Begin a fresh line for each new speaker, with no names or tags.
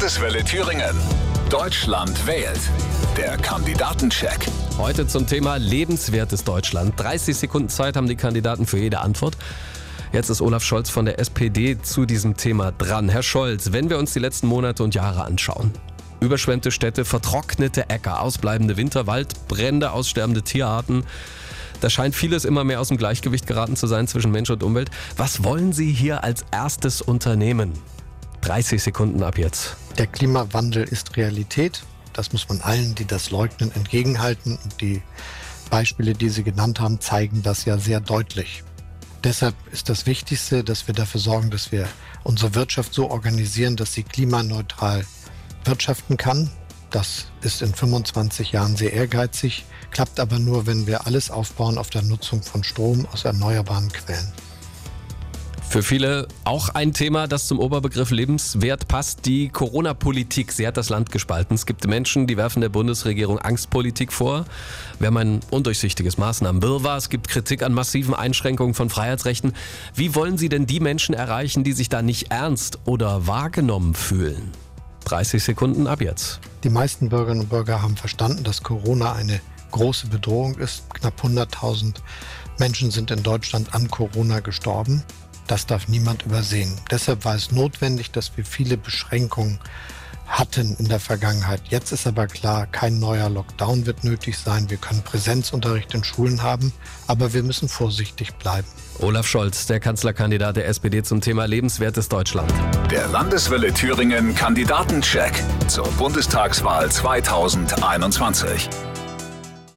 Landeswelle Thüringen. Deutschland wählt. Der Kandidatencheck.
Heute zum Thema lebenswertes Deutschland. 30 Sekunden Zeit haben die Kandidaten für jede Antwort. Jetzt ist Olaf Scholz von der SPD zu diesem Thema dran. Herr Scholz, wenn wir uns die letzten Monate und Jahre anschauen. Überschwemmte Städte, vertrocknete Äcker, ausbleibende Winterwald, Brände, aussterbende Tierarten. Da scheint vieles immer mehr aus dem Gleichgewicht geraten zu sein zwischen Mensch und Umwelt. Was wollen Sie hier als erstes unternehmen? 30 Sekunden ab jetzt.
Der Klimawandel ist Realität. Das muss man allen, die das leugnen, entgegenhalten. Und die Beispiele, die Sie genannt haben, zeigen das ja sehr deutlich. Deshalb ist das Wichtigste, dass wir dafür sorgen, dass wir unsere Wirtschaft so organisieren, dass sie klimaneutral wirtschaften kann. Das ist in 25 Jahren sehr ehrgeizig, klappt aber nur, wenn wir alles aufbauen auf der Nutzung von Strom aus erneuerbaren Quellen.
Für viele auch ein Thema, das zum Oberbegriff lebenswert passt. Die Corona-Politik. Sie hat das Land gespalten. Es gibt Menschen, die werfen der Bundesregierung Angstpolitik vor. Wir haben ein undurchsichtiges Maßnahmenwirrwarr. Es gibt Kritik an massiven Einschränkungen von Freiheitsrechten. Wie wollen Sie denn die Menschen erreichen, die sich da nicht ernst oder wahrgenommen fühlen? 30 Sekunden ab jetzt.
Die meisten Bürgerinnen und Bürger haben verstanden, dass Corona eine große Bedrohung ist. Knapp 100.000 Menschen sind in Deutschland an Corona gestorben. Das darf niemand übersehen. Deshalb war es notwendig, dass wir viele Beschränkungen hatten in der Vergangenheit. Jetzt ist aber klar, kein neuer Lockdown wird nötig sein. Wir können Präsenzunterricht in Schulen haben, aber wir müssen vorsichtig bleiben.
Olaf Scholz, der Kanzlerkandidat der SPD zum Thema lebenswertes Deutschland.
Der Landeswelle Thüringen Kandidatencheck zur Bundestagswahl 2021.